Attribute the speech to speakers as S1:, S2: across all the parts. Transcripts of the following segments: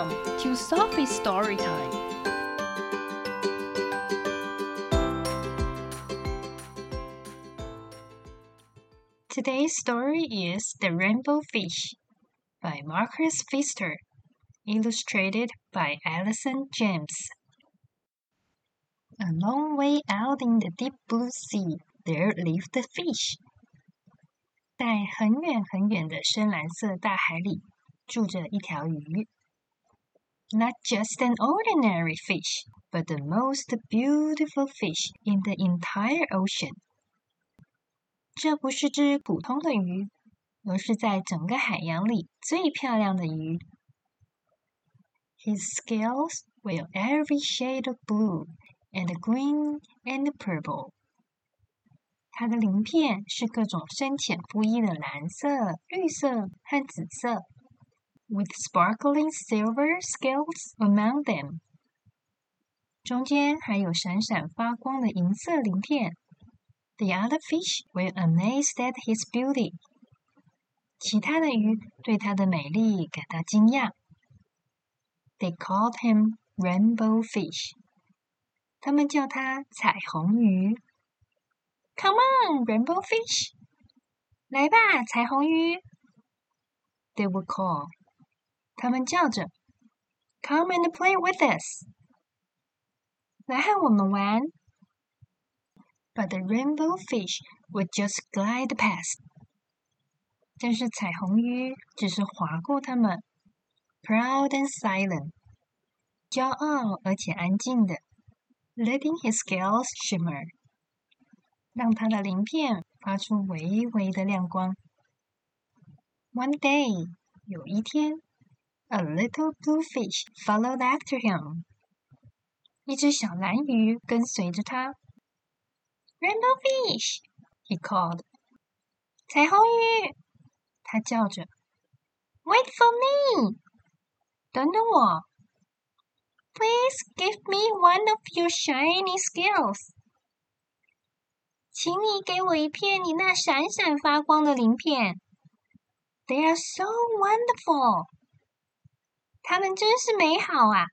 S1: Welcome to Sophie's Story Time.
S2: Today's story is The Rainbow Fish by Marcus Pfister, illustrated by Alison James. A long way out in the deep blue sea, there lived a fish. 在很远很远的深蓝色大海里，住着一条鱼。Not just an ordinary fish, but the most beautiful fish in the entire ocean. 这不是只普通的鱼，而是在整个海洋里最漂亮的鱼。His scales were every shade of blue and green and purple. 它的鳞片是各种深浅不一的蓝色、绿色和紫色 ，with sparkling silver scales among them。中间还有闪闪发光的银色鳞片。The other fish were amazed at his beauty。其他的鱼对它的美丽感到惊讶。They called him rainbow fish。他们叫它彩虹鱼。Come on, rainbow fish！来吧，彩虹鱼。They would call。 他们叫着，Come and play with us！来和我们玩。but the rainbow fish would just glide past. 但是彩虹鱼只是划过它们，proud and silent，骄傲而且安静的，letting his scales shimmer，让它的鳞片发出微微的亮光。One day，有一天 ，a little blue fish followed after him，一只小蓝鱼跟随着他。Rainbow fish, he called. 彩虹鱼，他叫着。Wait for me，等等我。Please give me one of your shiny scales。请你给我一片你那闪闪发光的鳞片。They are so wonderful。 它们真是美好啊。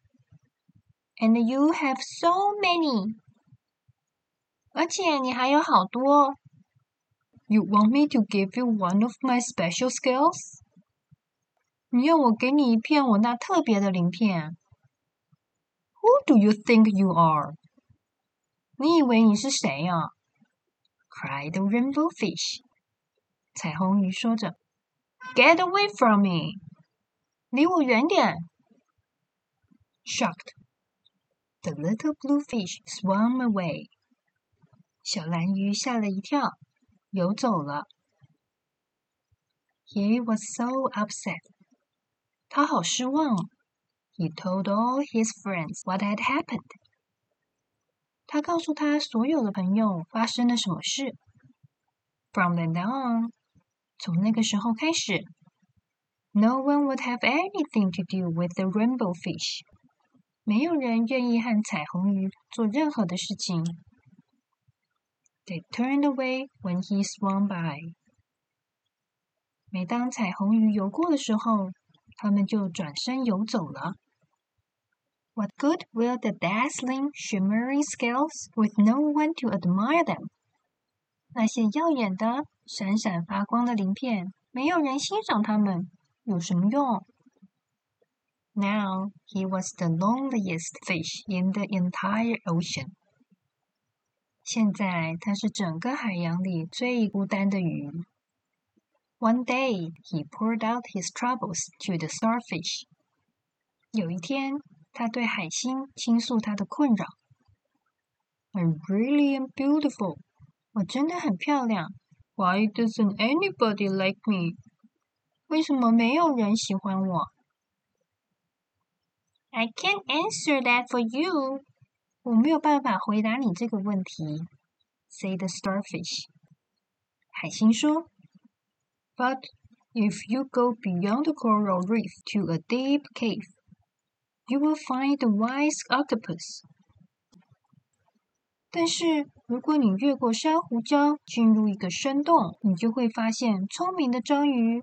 S2: And you have so many。而且你还有好多。You want me to give you one of my special scales？你要我给你一片我那特别的鳞片？Who do you think you are？你以为你是谁呀？Cried the rainbow fish。彩虹鱼说着：“Get away from me！ 离我远点！”Shocked, the little blue fish swam away. 小蓝鱼吓了一跳，游走了。He was so upset，他好失望。He told all his friends what had happened，他告诉他所有的朋友发生了什么事。From then on，从那个时候开始 ，No one would have anything to do with the rainbow fish，没有人愿意和彩虹鱼做任何的事情。They turned away when he swam by。每当彩虹鱼游过的时候，他们就转身游走了。What good will the dazzling, shimmering scales with no one to admire them？那些耀眼的、闪闪发光的鳞片，没有人欣赏它们， 有什么用？Now he was the loneliest fish in the entire ocean. 现在他是整个海洋里最孤单的鱼。One day he poured out his troubles to the starfish。有一天，他对海星倾诉他的困扰。I really am beautiful。我真的很漂亮。Why doesn't anybody like me？ 为什么没有人喜欢我？I can't answer that for you。我没有办法回答你这个问题，say the starfish。海星说，But if you go beyond the coral reef to a deep cave, you will find a wise octopus。但是如果你越过珊瑚礁，进入一个深洞，你就会发现聪明的章鱼。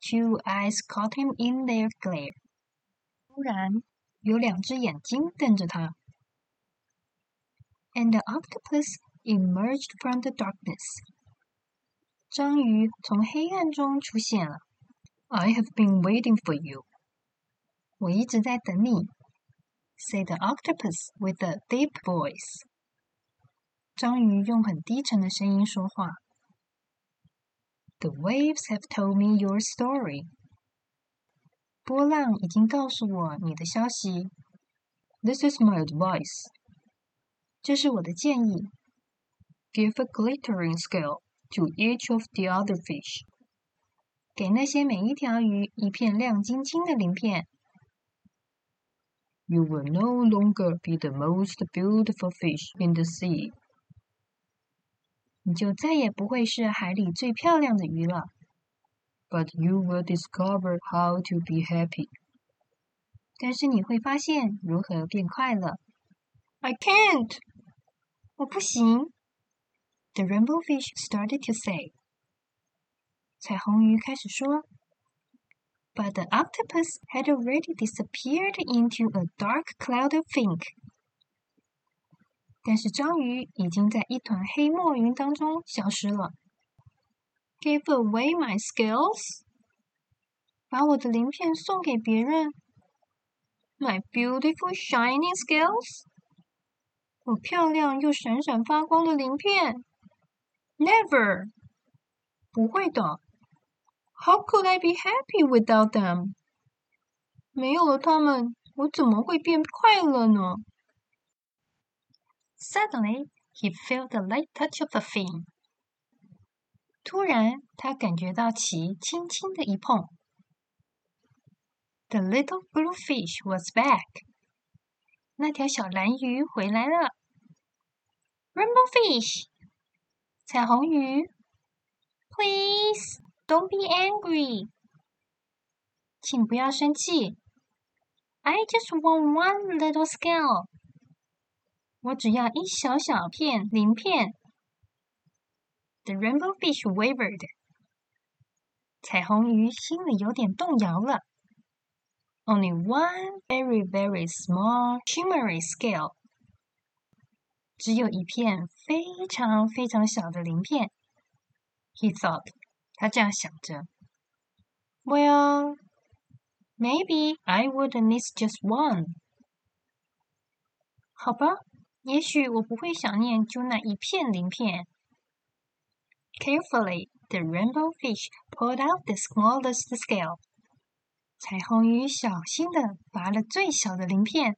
S2: two eyes caught him in their glare. 突然，有两只眼睛瞪着他。And the octopus emerged from the darkness. 章鱼从黑暗中出现了。I have been waiting for you. 我一直在等你。Said the octopus with a deep voice. 章鱼用很低沉的声音说话。 The waves have told me your story. 波浪已经告诉我你的消息。This is my advice. 这是我的建议。Give a glittering scale to each of the other fish. 给那些每一条鱼一片亮晶晶的鳞片。You will no longer be the most beautiful fish in the sea. 你就再也不会是海里最漂亮的鱼了。but you will discover how to be happy. 但是你会发现如何变快乐。I can't，我不行。The rainbow fish started to say，彩虹鱼开始说。But the octopus had already disappeared into a dark cloud of ink。 但是章鱼已经在一团黑墨云当中消失了。Give away my scales，把我的鳞片送给别人。My beautiful shining scales，我漂亮又闪闪发光的鳞片。Never，不会的。How could I be happy without them？没有了它们，我怎么会变快乐呢 ？Suddenly, he felt the light touch of a fin. 突然，他感觉到鳍轻轻的一碰。The little blue fish was back。那条小蓝鱼回来了。Rainbow fish，彩虹鱼。Please don't be angry。请不要生气。I just want one little scale。 我只要一小小片鳞片。The rainbow fish wavered. 彩虹鱼心里有点动摇了。Only one very, very small shimmery scale. 只有一片非常非常小的鳞片。He thought. 他这样想着。Well, maybe I would miss just one. 好吧， 也许我不会想念就那一片鳞片。Carefully, the rainbow fish pulled out the smallest scale. 彩虹鱼小心地拔了最小的鳞片，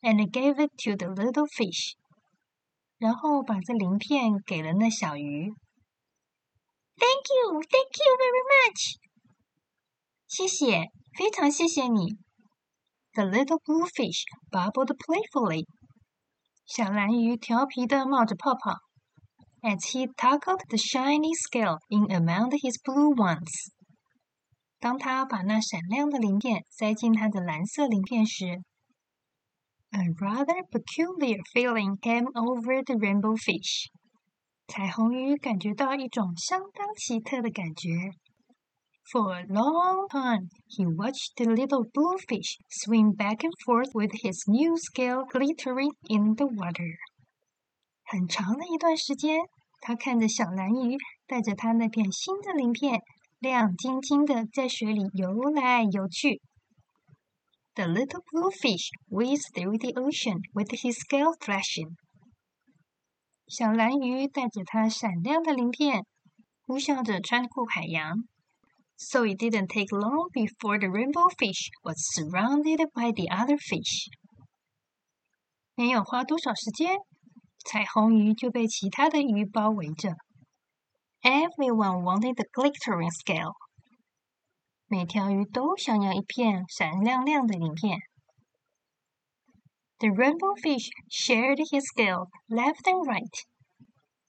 S2: and gave it to the little fish. 然后把这鳞片给了那小鱼。Thank you, thank you very much. 谢谢，非常谢谢你。The little blue fish bubbled playfully. 小蓝鱼调皮地冒着泡泡。as he toggled the shiny scale in among his blue ones. 当他把那闪亮的鳞片塞进他的蓝色鳞片时，a rather peculiar feeling came over the rainbow fish. 彩虹鱼感觉到一种相当奇特的感觉。For a long time, he watched the little blue fish swim back and forth with his new scale glittering in the water. 很长的一段时间，他看着小蓝鱼带着它那片新的鳞片，亮晶晶的在水里游来游去。The little blue fish whizzed through the ocean with his scale flashing。小蓝鱼带着它闪亮的鳞片，呼啸着穿过海洋。 So it didn't take long before the rainbow fish was surrounded by the other fish。没有花多少时间。彩虹鱼就被其他的鱼包围着。Everyone wanted the glittering scale。每条鱼都想要一片闪亮亮的鳞片。 The rainbow fish shared his scale left and right.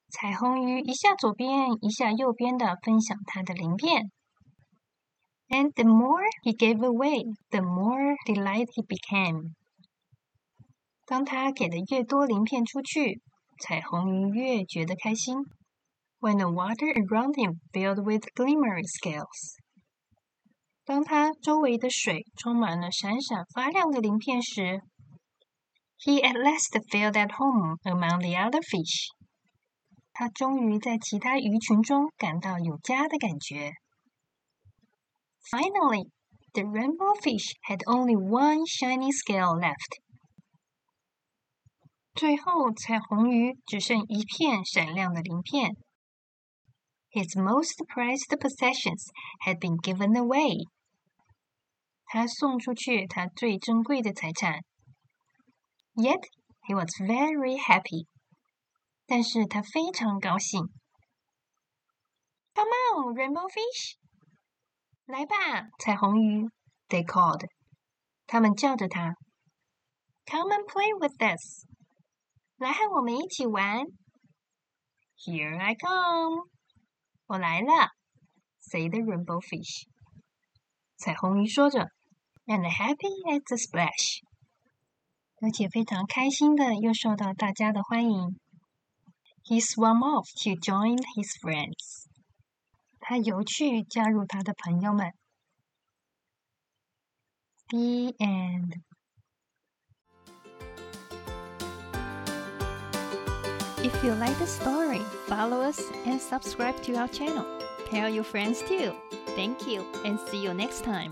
S2: 彩虹鱼一下左边，一下右边的分享它的鳞片。 And the more he gave away, the more delighted he became. 当他给的越多鳞片出去，彩虹鱼越觉得开心。When the water around him filled with glimmering scales. 当他周围的水充满了闪闪发亮的鳞片时，He at last felt at home among the other fish. 他终于在其他鱼群中感到有家的感觉。 Finally, the rainbow fish had only one shiny scale left. 最后，彩虹鱼只剩一片闪亮的鳞片。His most prized possessions had been given away. 他送出去他最珍贵的财产。Yet he was very happy. 但是他非常高兴。Come on, rainbow fish! 来吧，彩虹鱼！They called. 他们叫着他。Come and play with us. 来和我们一起玩。Here I come. 我来了。Say the rainbow fish. 彩虹鱼说着，and happy at the splash，而且非常开心的又受到大家的欢迎。He swam off to join his friends. 他游去加入他的朋友们。The end.
S1: If you like the story, follow us and subscribe to our channel. Tell your friends too. Thank you and see you next time.